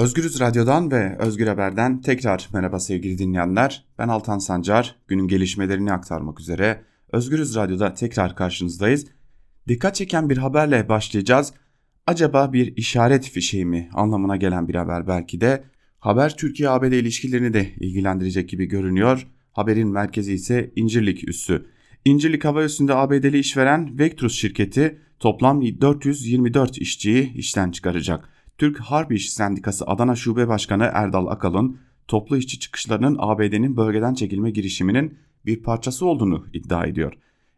Özgürüz Radyo'dan ve Özgür Haber'den tekrar merhaba sevgili dinleyenler. Ben Altan Sancar. Günün gelişmelerini aktarmak üzere Özgürüz Radyo'da tekrar karşınızdayız. Dikkat çeken bir haberle başlayacağız. Acaba bir işaret fişeği mi anlamına gelen bir haber belki de. Haber Türkiye-ABD ilişkilerini de ilgilendirecek gibi görünüyor. Haberin merkezi ise İncirlik üssü. İncirlik Hava Üssü'nde ABD'li işveren Vectrus şirketi toplam 424 işçiyi işten çıkaracak. Türk Harp İş Sendikası Adana Şube Başkanı Erdal Akalın toplu işçi çıkışlarının ABD'nin bölgeden çekilme girişiminin bir parçası olduğunu iddia ediyor.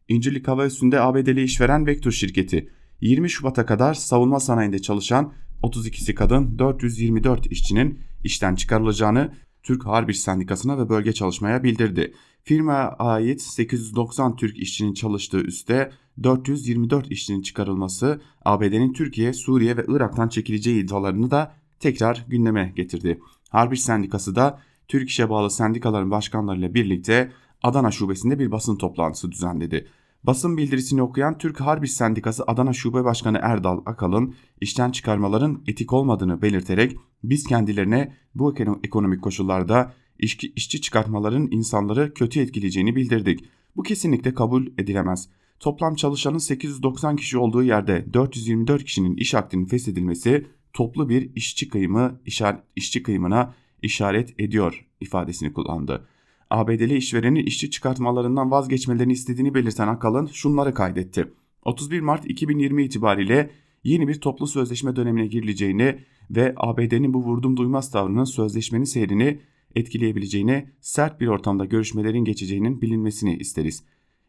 İncirlik Hava Üssü'nde ABD'li işveren Vector şirketi 20 Şubat'a kadar savunma sanayinde çalışan 32'si kadın 424 işçinin işten çıkarılacağını Türk Harp İş Sendikası'na ve bölge çalışmaya bildirdi. Firmaya ait 890 Türk işçinin çalıştığı üste 424 işçinin çıkarılması ABD'nin Türkiye, Suriye ve Irak'tan çekileceği iddialarını da tekrar gündeme getirdi. Harp İş Sendikası da Türk İş'e bağlı sendikaların başkanlarıyla birlikte Adana şubesinde bir basın toplantısı düzenledi. Basın bildirisini okuyan Türk Harp İş Sendikası Adana Şube Başkanı Erdal Akalın işten çıkarmaların etik olmadığını belirterek biz kendilerine bu ekonomik koşullarda işçi, işçi çıkartmaların insanları kötü etkileyeceğini bildirdik. Bu kesinlikle kabul edilemez. Toplam çalışanın 890 kişi olduğu yerde 424 kişinin iş akdinin feshedilmesi toplu bir işçi kıyımı işaret, işçi kıyımına işaret ediyor ifadesini kullandı. ABD'li işverenin işçi çıkartmalarından vazgeçmelerini istediğini belirten Akalın şunları kaydetti. 31 Mart 2020 itibariyle yeni bir toplu sözleşme dönemine girileceğini ve ABD'nin bu vurdum duymaz tavrının sözleşmenin seyrini etkileyebileceğini, sert bir ortamda görüşmelerin geçeceğinin bilinmesini isteriz.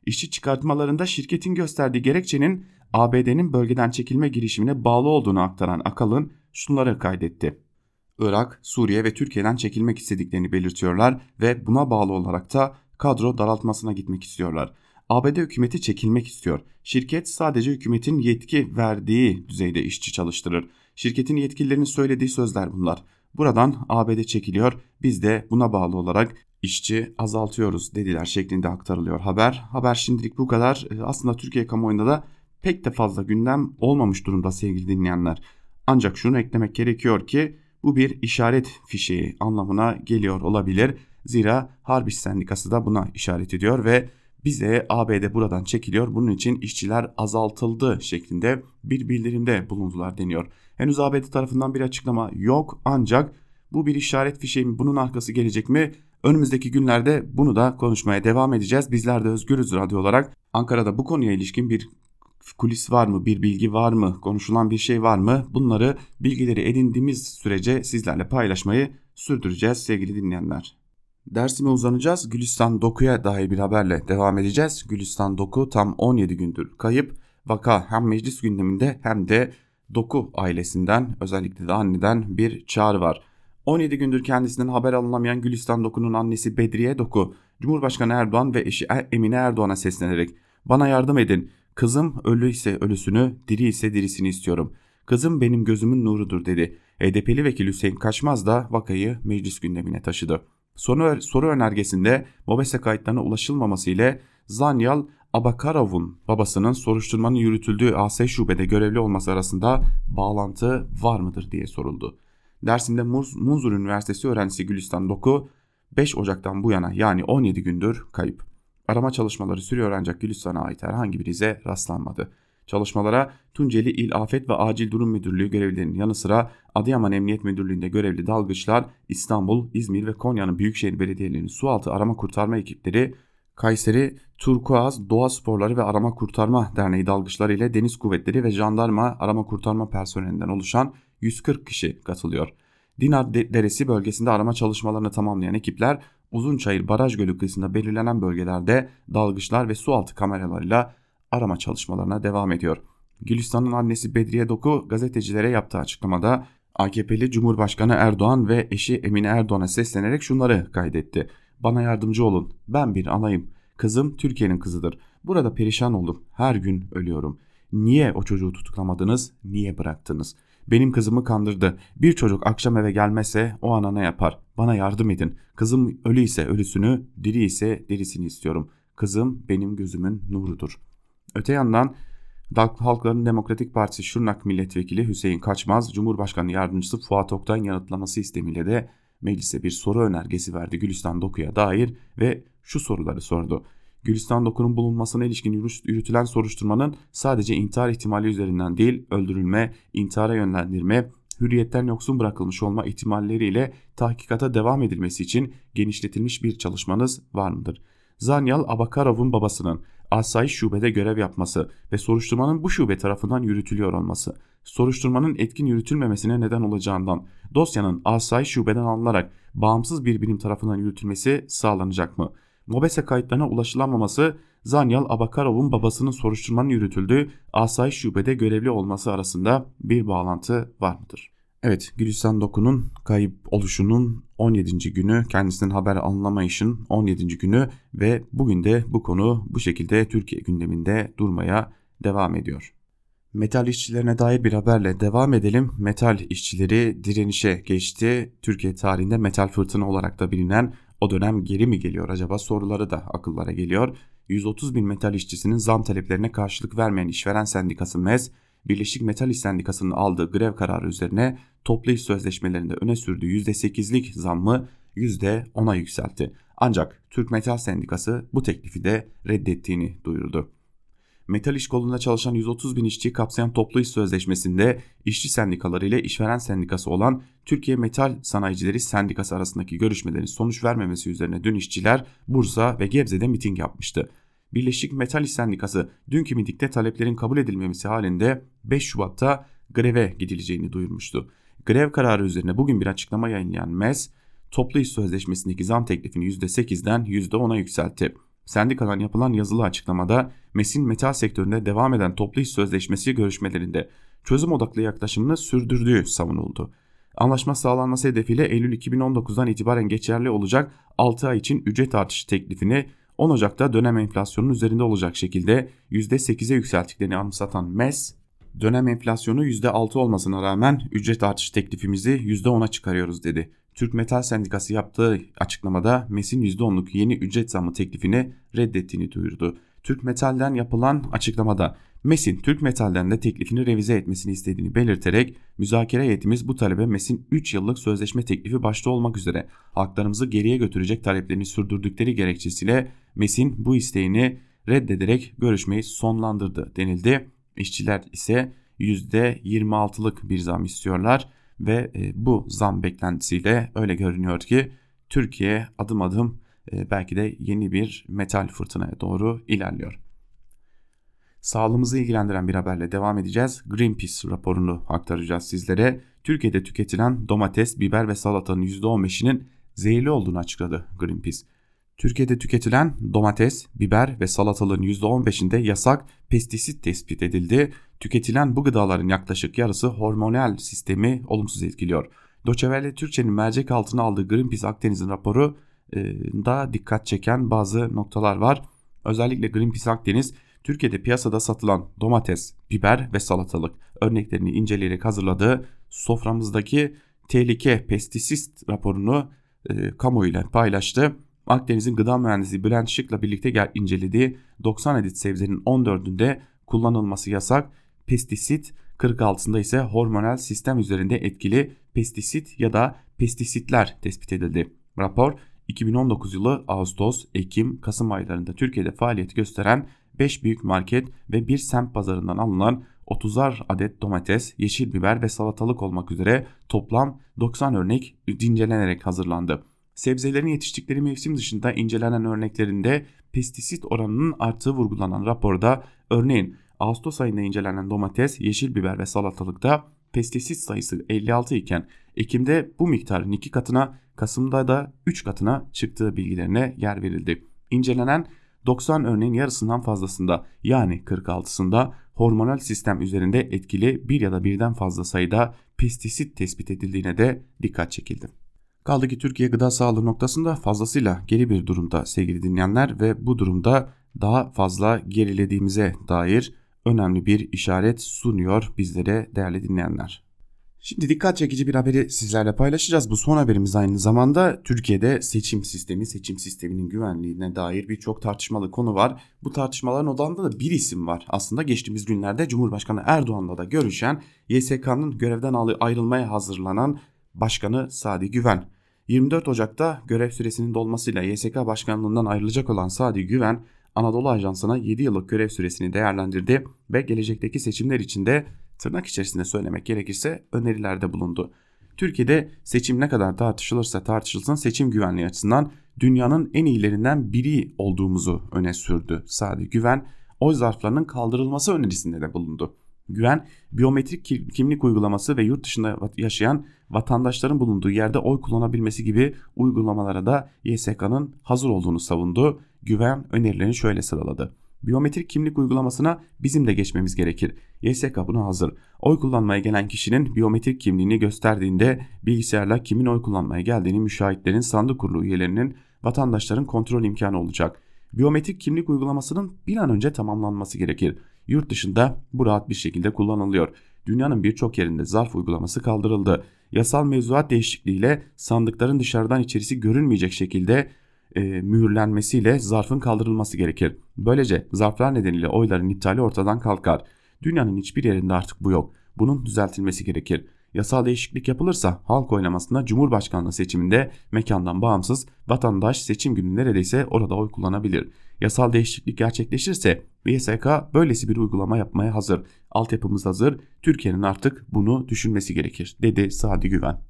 İşçi çıkartmalarında şirketin gösterdiği gerekçenin ABD'nin bölgeden çekilme girişimine bağlı olduğunu aktaran Akalın şunları kaydetti. Irak, Suriye ve Türkiye'den çekilmek istediklerini belirtiyorlar ve buna bağlı olarak da kadro daraltmasına gitmek istiyorlar. ABD hükümeti çekilmek istiyor. Şirket sadece hükümetin yetki verdiği düzeyde işçi çalıştırır. Şirketin yetkililerinin söylediği sözler bunlar. Buradan ABD çekiliyor, biz de buna bağlı olarak işçi azaltıyoruz dediler şeklinde aktarılıyor haber. Haber şimdilik bu kadar. Ee, aslında Türkiye kamuoyunda da pek de fazla gündem olmamış durumda sevgili dinleyenler. Ancak şunu eklemek gerekiyor ki bu bir işaret fişeği anlamına geliyor olabilir. Zira Harbiş Sendikası da buna işaret ediyor ve bize ABD buradan çekiliyor bunun için işçiler azaltıldı şeklinde bir bildirimde bulundular deniyor. Henüz ABD tarafından bir açıklama yok ancak bu bir işaret fişeği mi bunun arkası gelecek mi? Önümüzdeki günlerde bunu da konuşmaya devam edeceğiz. Bizler de Özgürüz Radyo olarak Ankara'da bu konuya ilişkin bir kulis var mı, bir bilgi var mı, konuşulan bir şey var mı? Bunları bilgileri edindiğimiz sürece sizlerle paylaşmayı sürdüreceğiz sevgili dinleyenler. Dersime uzanacağız. Gülistan Doku'ya dair bir haberle devam edeceğiz. Gülistan Doku tam 17 gündür kayıp. Vaka hem meclis gündeminde hem de Doku ailesinden özellikle de anneden bir çağrı var. 17 gündür kendisinden haber alınamayan Gülistan Doku'nun annesi Bedriye Doku, Cumhurbaşkanı Erdoğan ve eşi Emine Erdoğan'a seslenerek ''Bana yardım edin, kızım ölü ise ölüsünü, diri ise dirisini istiyorum. Kızım benim gözümün nurudur.'' dedi. HDP'li vekil Hüseyin Kaçmaz da vakayı meclis gündemine taşıdı. Soru, soru önergesinde MOBESE kayıtlarına ulaşılmaması ile Zanyal Abakarov'un babasının soruşturmanın yürütüldüğü AS şubede görevli olması arasında bağlantı var mıdır diye soruldu. Dersim'de Munzur Üniversitesi öğrencisi Gülistan Doku 5 Ocak'tan bu yana yani 17 gündür kayıp. Arama çalışmaları sürüyor ancak Gülistan'a ait herhangi bir ize rastlanmadı. Çalışmalara Tunceli İl Afet ve Acil Durum Müdürlüğü görevlilerinin yanı sıra Adıyaman Emniyet Müdürlüğü'nde görevli dalgıçlar, İstanbul, İzmir ve Konya'nın büyükşehir belediyelerinin sualtı arama kurtarma ekipleri, Kayseri Turkuaz Doğa Sporları ve Arama Kurtarma Derneği dalgıçları ile Deniz Kuvvetleri ve Jandarma Arama Kurtarma personelinden oluşan 140 kişi katılıyor. Dinar Deresi bölgesinde arama çalışmalarını tamamlayan ekipler Uzunçayır Baraj Gölü kıyısında belirlenen bölgelerde dalgıçlar ve sualtı kameralarıyla arama çalışmalarına devam ediyor. Gülistan'ın annesi Bedriye Doku gazetecilere yaptığı açıklamada AKP'li Cumhurbaşkanı Erdoğan ve eşi Emine Erdoğan'a seslenerek şunları kaydetti. Bana yardımcı olun. Ben bir anayım. Kızım Türkiye'nin kızıdır. Burada perişan oldum. Her gün ölüyorum. Niye o çocuğu tutuklamadınız? Niye bıraktınız? Benim kızımı kandırdı. Bir çocuk akşam eve gelmezse o ana ne yapar? Bana yardım edin. Kızım ölü ise ölüsünü, diri ise dirisini istiyorum. Kızım benim gözümün nurudur. Öte yandan Halkların Demokratik Partisi Şırnak Milletvekili Hüseyin Kaçmaz, Cumhurbaşkanı Yardımcısı Fuat Oktay'ın yanıtlaması istemiyle de meclise bir soru önergesi verdi Gülistan Doku'ya dair ve şu soruları sordu. Gülistan Doku'nun bulunmasına ilişkin yürütülen soruşturmanın sadece intihar ihtimali üzerinden değil öldürülme, intihara yönlendirme, hürriyetten yoksun bırakılmış olma ihtimalleriyle tahkikata devam edilmesi için genişletilmiş bir çalışmanız var mıdır? Zanyal Abakarov'un babasının asayiş şubede görev yapması ve soruşturmanın bu şube tarafından yürütülüyor olması, soruşturmanın etkin yürütülmemesine neden olacağından dosyanın asayiş şubeden alınarak bağımsız bir birim tarafından yürütülmesi sağlanacak mı? Mobese kayıtlarına ulaşılamaması Zanyal Abakarov'un babasının soruşturmanın yürütüldüğü asayiş şubede görevli olması arasında bir bağlantı var mıdır? Evet, Gülistan Doku'nun kayıp oluşunun 17. günü, kendisinden haber alınamayışın 17. günü ve bugün de bu konu bu şekilde Türkiye gündeminde durmaya devam ediyor. Metal işçilerine dair bir haberle devam edelim. Metal işçileri direnişe geçti. Türkiye tarihinde metal fırtına olarak da bilinen o dönem geri mi geliyor acaba soruları da akıllara geliyor. 130 bin metal işçisinin zam taleplerine karşılık vermeyen işveren sendikası MEZ, Birleşik Metal İş Sendikası'nın aldığı grev kararı üzerine toplu iş sözleşmelerinde öne sürdüğü %8'lik zammı %10'a yükseltti. Ancak Türk Metal Sendikası bu teklifi de reddettiğini duyurdu. Metal iş kolunda çalışan 130 bin işçiyi kapsayan toplu iş sözleşmesinde işçi sendikaları ile işveren sendikası olan Türkiye Metal Sanayicileri Sendikası arasındaki görüşmelerin sonuç vermemesi üzerine dün işçiler Bursa ve Gebze'de miting yapmıştı. Birleşik Metal İş Sendikası dünkü mitingde taleplerin kabul edilmemesi halinde 5 Şubat'ta greve gidileceğini duyurmuştu. Grev kararı üzerine bugün bir açıklama yayınlayan MES, toplu iş sözleşmesindeki zam teklifini %8'den %10'a yükseltti. Sendikadan yapılan yazılı açıklamada MES'in metal sektöründe devam eden toplu iş sözleşmesi görüşmelerinde çözüm odaklı yaklaşımını sürdürdüğü savunuldu. Anlaşma sağlanması hedefiyle Eylül 2019'dan itibaren geçerli olacak 6 ay için ücret artışı teklifini 10 Ocak'ta dönem enflasyonun üzerinde olacak şekilde %8'e yükselttiklerini anımsatan MES, dönem enflasyonu %6 olmasına rağmen ücret artışı teklifimizi %10'a çıkarıyoruz dedi. Türk Metal Sendikası yaptığı açıklamada MES'in %10'luk yeni ücret zammı teklifini reddettiğini duyurdu. Türk Metal'den yapılan açıklamada MES'in Türk Metal'den de teklifini revize etmesini istediğini belirterek müzakere heyetimiz bu talebe MES'in 3 yıllık sözleşme teklifi başta olmak üzere haklarımızı geriye götürecek taleplerini sürdürdükleri gerekçesiyle MES'in bu isteğini reddederek görüşmeyi sonlandırdı denildi. İşçiler ise %26'lık bir zam istiyorlar ve e, bu zam beklentisiyle öyle görünüyor ki Türkiye adım adım e, belki de yeni bir metal fırtınaya doğru ilerliyor. Sağlığımızı ilgilendiren bir haberle devam edeceğiz. Greenpeace raporunu aktaracağız sizlere. Türkiye'de tüketilen domates, biber ve salatanın %15'inin zehirli olduğunu açıkladı Greenpeace. Türkiye'de tüketilen domates, biber ve salatalığın %15'inde yasak pestisit tespit edildi. Tüketilen bu gıdaların yaklaşık yarısı hormonal sistemi olumsuz etkiliyor. Doçevelle Türkçe'nin mercek altına aldığı Greenpeace Akdeniz'in raporu e, da dikkat çeken bazı noktalar var. Özellikle Greenpeace Akdeniz Türkiye'de piyasada satılan domates, biber ve salatalık örneklerini inceleyerek hazırladığı soframızdaki tehlike pestisit raporunu e, kamuoyuyla paylaştı. Akdeniz'in gıda mühendisi Bülent Şık'la birlikte incelediği 90 adet sebzenin 14'ünde kullanılması yasak pestisit 46'sında ise hormonal sistem üzerinde etkili pestisit ya da pestisitler tespit edildi. Rapor 2019 yılı Ağustos, Ekim, Kasım aylarında Türkiye'de faaliyet gösteren 5 büyük market ve bir semt pazarından alınan 30'ar adet domates, yeşil biber ve salatalık olmak üzere toplam 90 örnek incelenerek hazırlandı. Sebzelerin yetiştikleri mevsim dışında incelenen örneklerinde pestisit oranının arttığı vurgulanan raporda örneğin Ağustos ayında incelenen domates, yeşil biber ve salatalıkta pestisit sayısı 56 iken Ekim'de bu miktarın 2 katına, Kasım'da da 3 katına çıktığı bilgilerine yer verildi. İncelenen 90 örneğin yarısından fazlasında yani 46'sında hormonal sistem üzerinde etkili bir ya da birden fazla sayıda pestisit tespit edildiğine de dikkat çekildi. Kaldı ki Türkiye gıda sağlığı noktasında fazlasıyla geri bir durumda sevgili dinleyenler ve bu durumda daha fazla gerilediğimize dair önemli bir işaret sunuyor bizlere değerli dinleyenler. Şimdi dikkat çekici bir haberi sizlerle paylaşacağız. Bu son haberimiz aynı zamanda Türkiye'de seçim sistemi, seçim sisteminin güvenliğine dair birçok tartışmalı konu var. Bu tartışmaların odağında da bir isim var. Aslında geçtiğimiz günlerde Cumhurbaşkanı Erdoğan'la da görüşen YSK'nın görevden ayrılmaya hazırlanan Başkanı Sadi Güven. 24 Ocak'ta görev süresinin dolmasıyla YSK başkanlığından ayrılacak olan Sadi Güven, Anadolu Ajansı'na 7 yıllık görev süresini değerlendirdi ve gelecekteki seçimler için de tırnak içerisinde söylemek gerekirse önerilerde bulundu. Türkiye'de seçim ne kadar tartışılırsa tartışılsın seçim güvenliği açısından dünyanın en iyilerinden biri olduğumuzu öne sürdü. Sadi Güven oy zarflarının kaldırılması önerisinde de bulundu. Güven, biyometrik kimlik uygulaması ve yurt dışında yaşayan vatandaşların bulunduğu yerde oy kullanabilmesi gibi uygulamalara da YSK'nın hazır olduğunu savundu. Güven önerilerini şöyle sıraladı. Biyometrik kimlik uygulamasına bizim de geçmemiz gerekir. YSK buna hazır. Oy kullanmaya gelen kişinin biyometrik kimliğini gösterdiğinde bilgisayarla kimin oy kullanmaya geldiğini müşahitlerin, sandık kurulu üyelerinin, vatandaşların kontrol imkanı olacak. Biyometrik kimlik uygulamasının bir an önce tamamlanması gerekir. Yurt dışında bu rahat bir şekilde kullanılıyor. Dünyanın birçok yerinde zarf uygulaması kaldırıldı. Yasal mevzuat değişikliğiyle sandıkların dışarıdan içerisi görünmeyecek şekilde e, mühürlenmesiyle zarfın kaldırılması gerekir. Böylece zarflar nedeniyle oyların iptali ortadan kalkar. Dünyanın hiçbir yerinde artık bu yok. Bunun düzeltilmesi gerekir. Yasal değişiklik yapılırsa halk oylamasında Cumhurbaşkanlığı seçiminde mekandan bağımsız vatandaş seçim günü neredeyse orada oy kullanabilir. Yasal değişiklik gerçekleşirse YSK böylesi bir uygulama yapmaya hazır. Altyapımız hazır. Türkiye'nin artık bunu düşünmesi gerekir dedi Sadi Güven.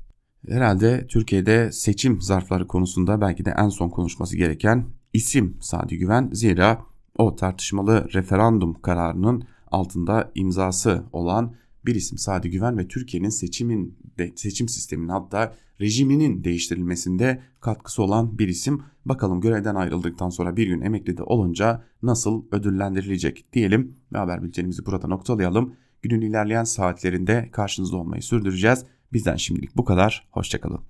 Herhalde Türkiye'de seçim zarfları konusunda belki de en son konuşması gereken isim Sadi Güven. Zira o tartışmalı referandum kararının altında imzası olan bir isim Sadi Güven ve Türkiye'nin seçimin de, seçim sisteminin hatta rejiminin değiştirilmesinde katkısı olan bir isim. Bakalım görevden ayrıldıktan sonra bir gün emekli de olunca nasıl ödüllendirilecek diyelim ve haber bültenimizi burada noktalayalım. Günün ilerleyen saatlerinde karşınızda olmayı sürdüreceğiz. Bizden şimdilik bu kadar. Hoşçakalın.